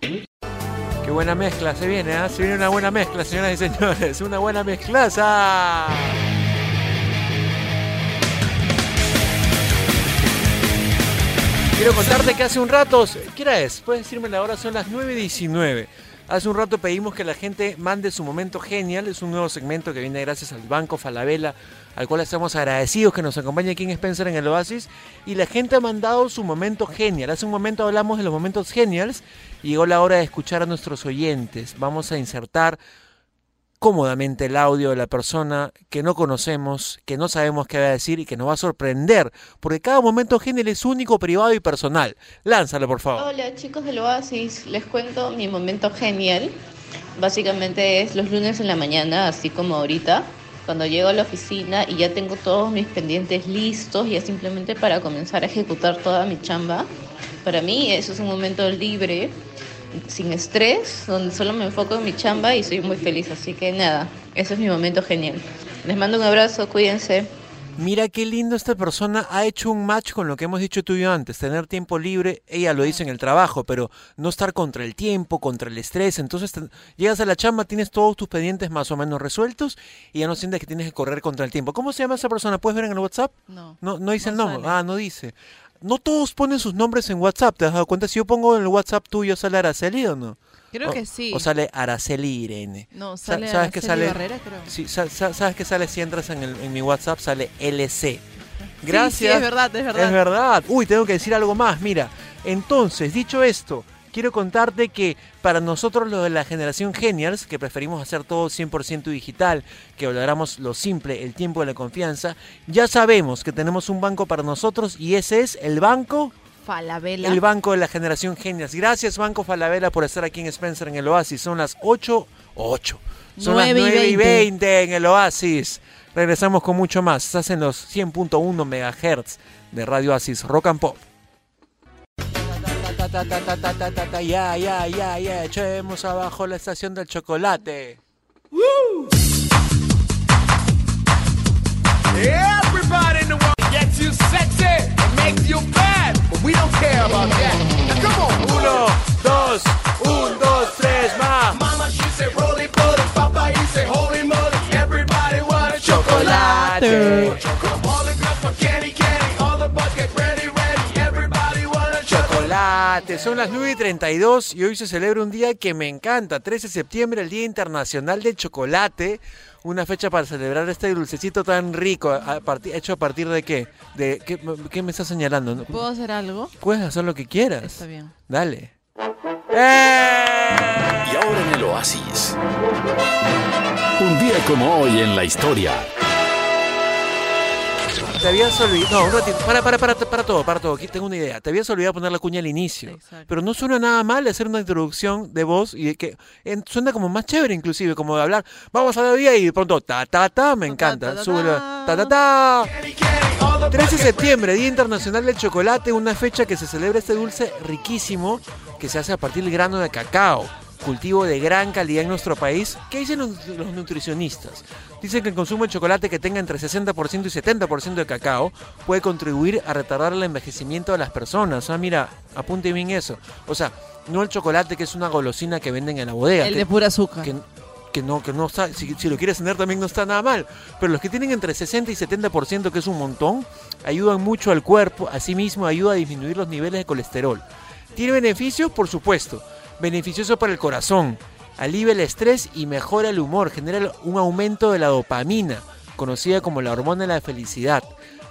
Qué buena mezcla se viene, ¿ah? Se viene una buena mezcla, señoras y señores. Una buena mezclaza. Quiero contarte que hace un rato, ¿qué hora es? Puedes decirme la hora, son las 9.19. Hace un rato pedimos que la gente mande su momento genial. Es un nuevo segmento que viene gracias al Banco Falabella, al cual estamos agradecidos que nos acompañe aquí en Spencer en el Oasis. Y la gente ha mandado su momento genial. Hace un momento hablamos de los momentos geniales y llegó la hora de escuchar a nuestros oyentes. Vamos a insertar cómodamente el audio de la persona que no conocemos, que no sabemos qué va a decir y que nos va a sorprender, porque cada momento genial es único, privado y personal. Lánzalo, por favor. Hola chicos del Oasis, les cuento mi momento genial. Básicamente es los lunes en la mañana, así como ahorita, cuando llego a la oficina y ya tengo todos mis pendientes listos, ya simplemente para comenzar a ejecutar toda mi chamba. Para mí eso es un momento libre, sin estrés, donde solo me enfoco en mi chamba y soy muy feliz. Así que nada, ese es mi momento genial. Les mando un abrazo, cuídense. Mira qué lindo esta persona ha hecho un match con lo que hemos dicho tú y yo antes, tener tiempo libre, ella lo dice en el trabajo, pero no estar contra el tiempo, contra el estrés, entonces te- llegas a la chamba, tienes todos tus pendientes más o menos resueltos y ya no sientes que tienes que correr contra el tiempo. ¿Cómo se llama esa persona? ¿Puedes ver en el WhatsApp? No. No, no dice No el nombre. sale. Ah, no dice. No todos ponen sus nombres en WhatsApp, ¿te has dado cuenta? Si yo pongo en el WhatsApp tuyo, ¿sale Araceli o no? Creo O- que sí. O sale Araceli Irene. No, Sa- sale ¿Sabes qué Araceli sale? Barrera, creo. Sí, sa- sa- ¿sabes qué sale si entras en, el- en mi WhatsApp? Sale LC. Sí, Gracias. sí, es verdad, es verdad. Es verdad. Uy, tengo que decir algo más. Mira, entonces, dicho esto, quiero contarte que para nosotros los de la generación Genials, que preferimos hacer todo 100% digital, que valoramos lo simple, el tiempo y la confianza, ya sabemos que tenemos un banco para nosotros y ese es el banco Falabella. el banco de la generación Genials. Gracias, Banco Falabella, por estar aquí en Spencer en el Oasis. Son las 8, 8. Son las 9 y 9 y 20. 20 en el Oasis. Regresamos con mucho más. Estás en los 100.1 MHz de Radio Oasis Rock and Pop. Ta, ta, ta, ta, ta, ta, ta, ta, Ya, ya, ya, ya. Echemos abajo la estación del chocolate. Everybody in the world gets you sexy makes you bad, but we don't care about that. Now come on, Uno, dos, un, dos, tres, más. Mama, she said roly poly, Papa, he said holy moly. Everybody want Chocolate. All the Chocolate, son las 9 y 32 y hoy se celebra un día que me encanta, 13 de septiembre, el Día Internacional del Chocolate, una fecha para celebrar este dulcecito tan rico, a partir- hecho a partir de qué, de qué, qué me estás señalando? ¿No? ¿Puedo hacer algo? Puedes hacer lo que quieras. Está bien. Dale. Y ahora en el Oasis. Un día como hoy en la historia. Te habías olvidado. No, ratito. Para, para, para, para todo, para todo. Aquí tengo una idea. Te habías olvidado poner la cuña al inicio. Pero no suena nada mal hacer una introducción de voz y de que en- suena como más chévere, inclusive, como de hablar. Vamos a la día y de pronto ta ta ta. Me encanta. Ta ta ta. 13 de septiembre, Día Internacional del Chocolate, una fecha que se celebra este dulce riquísimo que se hace a partir del grano de cacao, cultivo de gran calidad en nuestro país. ¿Qué dicen los, los nutricionistas? Dicen que el consumo de chocolate que tenga entre 60% y 70% de cacao puede contribuir a retardar el envejecimiento de las personas. Ah, mira, apunte bien eso. O sea, no el chocolate que es una golosina que venden en la bodega. El que- de pura azúcar. que, que no, que no está, si, si lo quieres tener también no está nada mal. Pero los que tienen entre 60 y 70%, que es un montón, ayudan mucho al cuerpo, asimismo ayuda a disminuir los niveles de colesterol. ¿Tiene beneficios? Por supuesto. Beneficioso para el corazón, alivia el estrés y mejora el humor, genera un aumento de la dopamina, conocida como la hormona de la felicidad.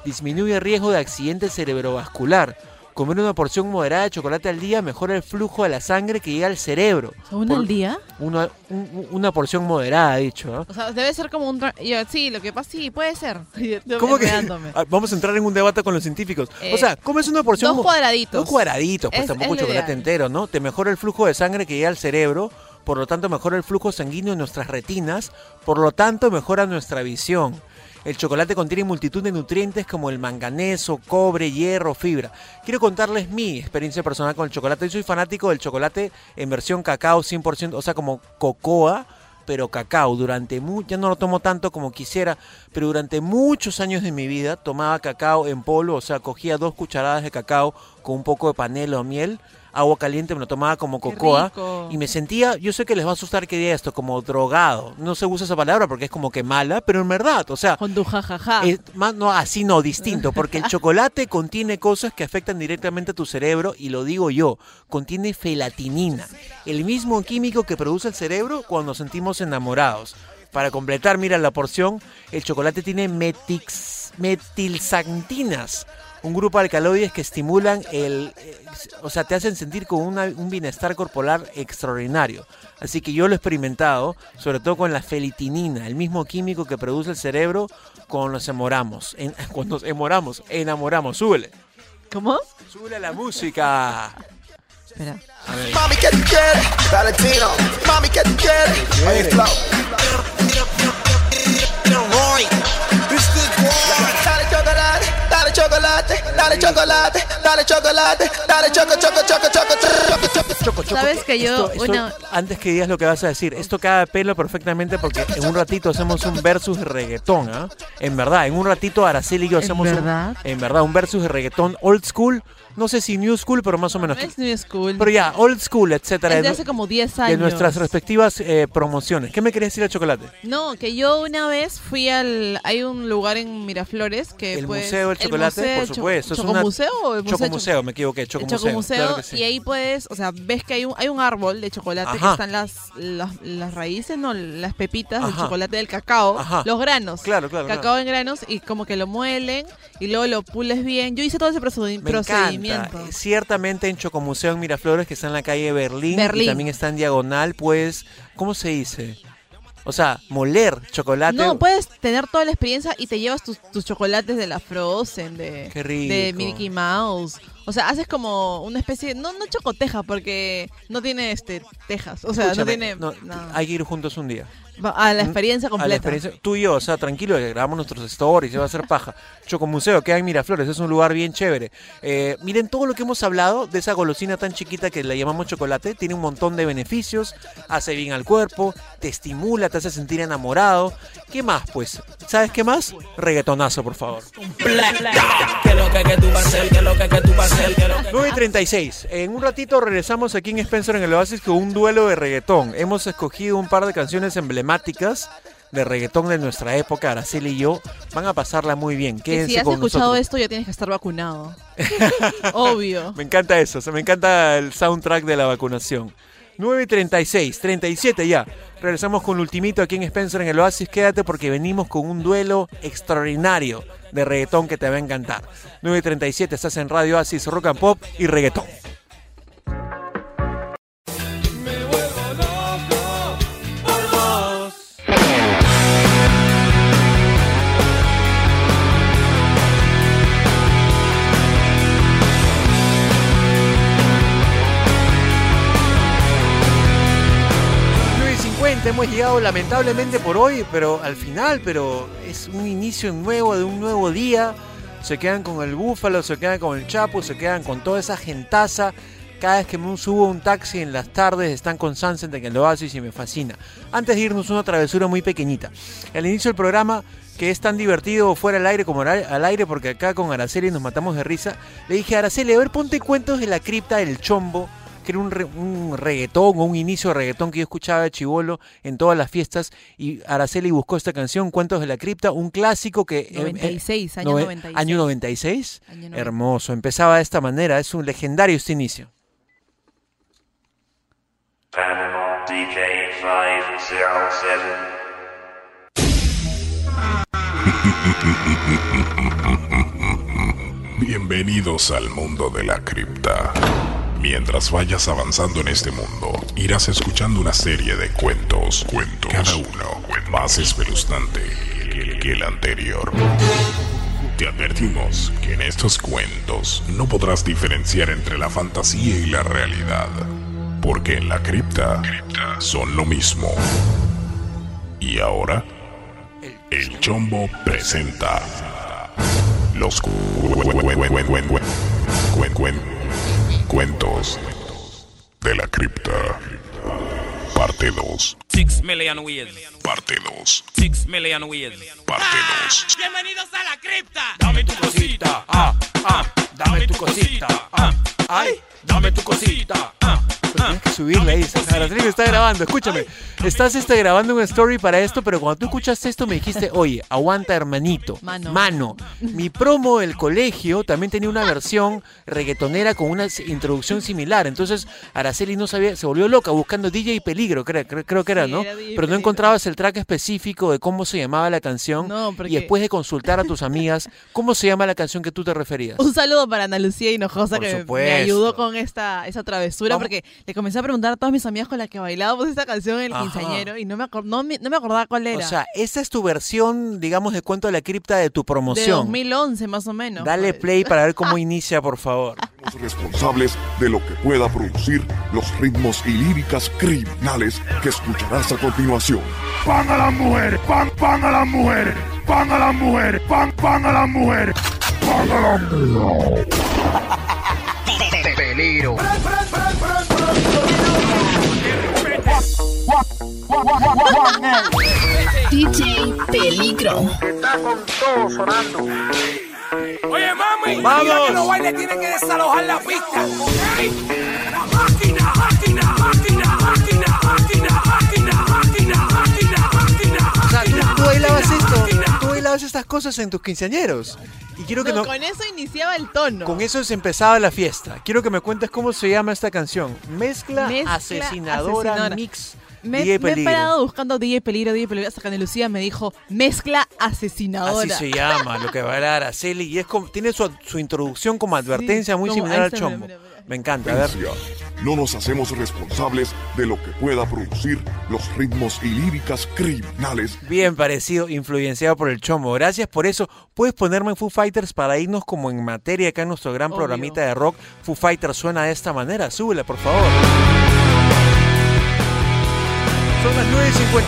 Disminuye el riesgo de accidente cerebrovascular. Comer una porción moderada de chocolate al día mejora el flujo de la sangre que llega al cerebro. ¿Una Por- al día? una, un- una porción moderada, dicho. ¿ah? O sea, debe ser como un... tra- yo, sí, lo que pasa, sí, puede ser. Yo ¿Cómo que? Ah, Vamos a entrar en un debate con los científicos. Eh, o sea, ¿cómo es una porción? dos cuadraditos. Dos cuadraditos, pues Es- tampoco es chocolate ideal. entero, ¿no? Te mejora el flujo de sangre que llega al cerebro, por lo tanto mejora el flujo sanguíneo en nuestras retinas, por lo tanto mejora nuestra visión. El chocolate contiene multitud de nutrientes como el manganeso, cobre, hierro, fibra. Quiero contarles mi experiencia personal con el chocolate. Yo soy fanático del chocolate en versión cacao 100%, o sea, como cocoa, pero cacao. Durante mu ya no lo tomo tanto como quisiera, pero durante muchos años de mi vida tomaba cacao en polvo, o sea, cogía dos cucharadas de cacao con un poco de panela o miel, agua caliente, me lo tomaba como cocoa y me sentía, yo sé que les va a asustar que diga esto, como drogado. No se usa esa palabra porque es como que mala, pero en verdad, o sea, es más, no, así no, distinto, porque el chocolate contiene cosas que afectan directamente a tu cerebro, y lo digo yo, contiene felatinina, el mismo químico que produce el cerebro cuando nos sentimos enamorados. Para completar, mira la porción, el chocolate tiene metix, metilxantinas, un grupo de alcaloides que estimulan el, eh, o sea, te hacen sentir con una- un bienestar corporal extraordinario. Así que yo lo he experimentado, sobre todo con la felitinina, el mismo químico que produce el cerebro cuando nos enamoramos. En- cuando nos enamoramos, enamoramos, súbele. ¿Cómo? Súbele la música. Espera. A ver. Mami que tú quieres, Valentino. Mami que tú quieres, oye flow. Dale chocolate, dale chocolate, dale chocolate, dale choco, choco, choco, choco, choco, choco. Choco, choco. ¿Sabes que yo, Esto- esto- una- Antes que digas lo que vas a decir, esto cae a pelo perfectamente porque en un ratito hacemos un versus de reggaetón, ¿ah? En verdad, en un ratito Araceli y yo ¿En hacemos un- verdad? en verdad, un versus de reggaetón old school, no sé si new school, pero más o menos. No es New School. Pero ya, old school, etcétera. Es de de- hace como 10 de años. nuestras respectivas eh, promociones. ¿Qué me querías decir al chocolate? No, que yo una vez fui al... Hay un lugar en Miraflores que El pues, Museo del el Chocolate, museo, por Cho- supuesto. es una- ¿Chocomuseo o el Museo Chocomuseo, me equivoqué, Chocomuseo. Chocomuseo, claro sí. y ahí puedes, o sea, ves que hay un, hay un árbol de chocolate que están las, las, las raíces, no, las pepitas del Ajá. chocolate del cacao, Ajá. los granos. Claro, claro, Cacao claro. en granos y como que lo muelen y luego lo pules bien. Yo hice todo ese procedimiento. Encanta. Ciertamente en Chocomuseo en Miraflores, que está en la calle Berlín, Berlín. y también está en Diagonal, pues, ¿cómo se dice? O sea, moler chocolate. No, puedes tener toda la experiencia y te llevas tus, tus chocolates de la Frozen, de, Qué rico. de Mickey Mouse. O sea, haces como una especie, no, no chocoteja, porque no tiene este tejas. O sea, no tiene no, nada. Hay que ir juntos un día. A la Mm, experiencia A la completa. experiencia, tú y yo, o sea, tranquilo, que grabamos nuestros stories, se va a hacer paja. Chocomuseo, queda en Miraflores, es un lugar bien chévere. Eh, miren todo lo que hemos hablado de esa golosina tan chiquita que la llamamos chocolate, tiene un montón de beneficios, hace bien al cuerpo, te estimula, te hace sentir enamorado. ¿Qué más, pues? ¿Sabes qué más? Reggaetonazo, por favor. 9 y 36. En un ratito regresamos aquí en Spencer en el Oasis con un duelo de reggaetón. Hemos escogido un par de canciones emblemáticas de reggaetón de nuestra época. Araceli y yo van a pasarla muy bien. Quédense si has con escuchado nosotros. esto ya tienes que estar vacunado. Obvio. Me encanta eso, o sea, me encanta el soundtrack de la vacunación. 9 y 36, 37 ya. Regresamos con ultimito aquí en Spencer en el Oasis. Quédate porque venimos con un duelo extraordinario de reggaetón que te va a encantar. 9 y 37, estás en Radio Oasis, Rock and Pop y reggaetón. Hemos llegado lamentablemente por hoy, pero al final, pero es un inicio nuevo de un nuevo día. Se quedan con el búfalo, se quedan con el chapo, se quedan con toda esa gentaza. Cada vez que subo un taxi en las tardes están con Sunset en el Oasis y me fascina. Antes de irnos una travesura muy pequeñita. Al inicio del programa, que es tan divertido fuera al aire como al aire, porque acá con Araceli nos matamos de risa, le dije a Araceli, a ver, ponte cuentos de la cripta del chombo, que era un, re- un reggaetón o un inicio de reggaetón que yo escuchaba de chivolo en todas las fiestas. Y Araceli buscó esta canción, Cuentos de la cripta, un clásico que... eh, eh, 96, año nove- 96. ¿Año 96? Año 96. Hermoso, empezaba de esta manera, es un legendario este inicio. Panama DJ 507. Bienvenidos al mundo de la cripta. Mientras vayas avanzando en este mundo, irás escuchando una serie de cuentos, cuentos, cada uno más espeluznante que, el anterior. Te advertimos que en estos cuentos no podrás diferenciar entre la fantasía y la realidad, porque en la cripta son lo mismo. Y ahora, el Chombo presenta los cu- cuentos de la cripta. Parte 2. Six million ways. Parte 2. Six million ways. Parte 2. Bienvenidos a la cripta. Dame tu cosita. Ah, ah. Dame tu cosita. Ah, ay. Dame tu cosita. Ah, Tienes que subirle ahí. Araceli me está grabando, escúchame. Estás este, grabando una story para esto, pero cuando tú escuchaste esto me dijiste, oye, aguanta hermanito. Mano. Mi promo del colegio también tenía una versión reggaetonera con una introducción similar. Entonces Araceli no sabía, se volvió loca buscando DJ Peligro, creo, creo, creo que era, Sí, ¿no? Pero no encontrabas el track específico de cómo se llamaba la canción. No, porque- Y después de consultar a tus amigas, ¿cómo se llama la canción que tú te referías? Un saludo para Ana Lucía Hinojosa Por que me- ayudó con esta esa travesura Vamos. porque le comencé a preguntar a todas mis amigas con las que bailábamos esta canción en el Ajá. quinceañero y no me, no, me- no me acordaba cuál era. O sea, esa es tu versión, digamos, de cuento de la cripta de tu de promoción. 2011 más o menos. Dale pues. play para ver cómo inicia, por favor. Somos responsables de lo que pueda producir los ritmos y líricas criminales que escucharás a continuación. Pan a las mujeres, pan, pan a las mujeres, pan a las mujeres, pan, pan a las mujeres, pan a las mujeres. Peligro. DJ Peligro. Está con todo sonando. Oye, mami. Vamos. mira que los bailes tienen que desalojar la pista. ¿ok? La máquina, tú bailabas estas cosas en tus quinceañeros. Y quiero que No, no, con eso iniciaba el tono. con eso se empezaba la fiesta. Quiero que me cuentes cómo se llama esta canción. Mezcla, Mezcla asesinadora, asesinadora. mix Me, DJ me he parado buscando DJ Peligro, DJ Peligro, hasta que Lucía me dijo mezcla asesinadora. Así se llama, lo que va a dar Araceli. Y es como, tiene su, su introducción como advertencia muy como- similar al chombo. mira, mira, Me encanta, a ver. No nos hacemos responsables de lo que pueda producir los ritmos y líricas criminales Bien parecido, influenciado por el chombo. Gracias por eso. Puedes ponerme en Foo Fighters para irnos como en materia acá en nuestro gran Obvio. programita de rock. Foo Fighters suena de esta manera. Súbela, por favor. Son las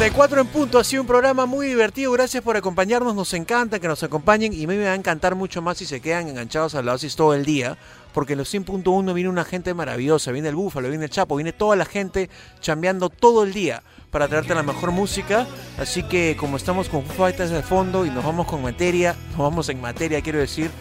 9.54 en punto. Ha sido un programa muy divertido. Gracias por acompañarnos. Nos encanta que nos acompañen. Y a mí me va a encantar mucho más si se quedan enganchados a la Oasis todo el día. Porque en los 100.1 viene una gente maravillosa. Viene el Búfalo, viene el Chapo, viene toda la gente chambeando todo el día para traerte la mejor música. Así que como estamos con Fighters de fondo y nos vamos con materia, nos vamos en materia, quiero decir.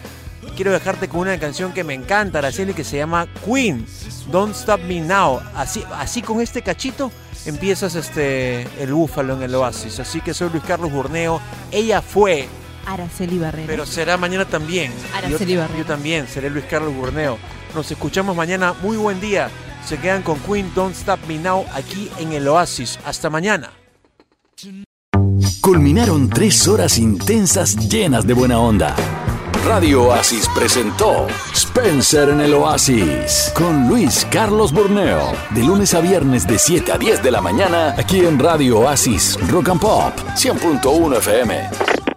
Quiero dejarte con una canción que me encanta, Araceli, que se llama Queen, Don't Stop Me Now. Así, así con este cachito empiezas este el búfalo en el oasis. Así que soy Luis Carlos Burneo. Ella fue, Araceli Barrera. pero será mañana también. Araceli yo, Barrera. yo también seré Luis Carlos Burneo. Nos escuchamos mañana. Muy buen día. Se quedan con Queen, Don't Stop Me Now aquí en el oasis. Hasta mañana. Culminaron tres horas intensas llenas de buena onda. Radio Oasis presentó Spencer en el Oasis con Luis Carlos Borneo. De lunes a viernes de 7 a 10 de la mañana aquí en Radio Oasis Rock and Pop 100.1 FM.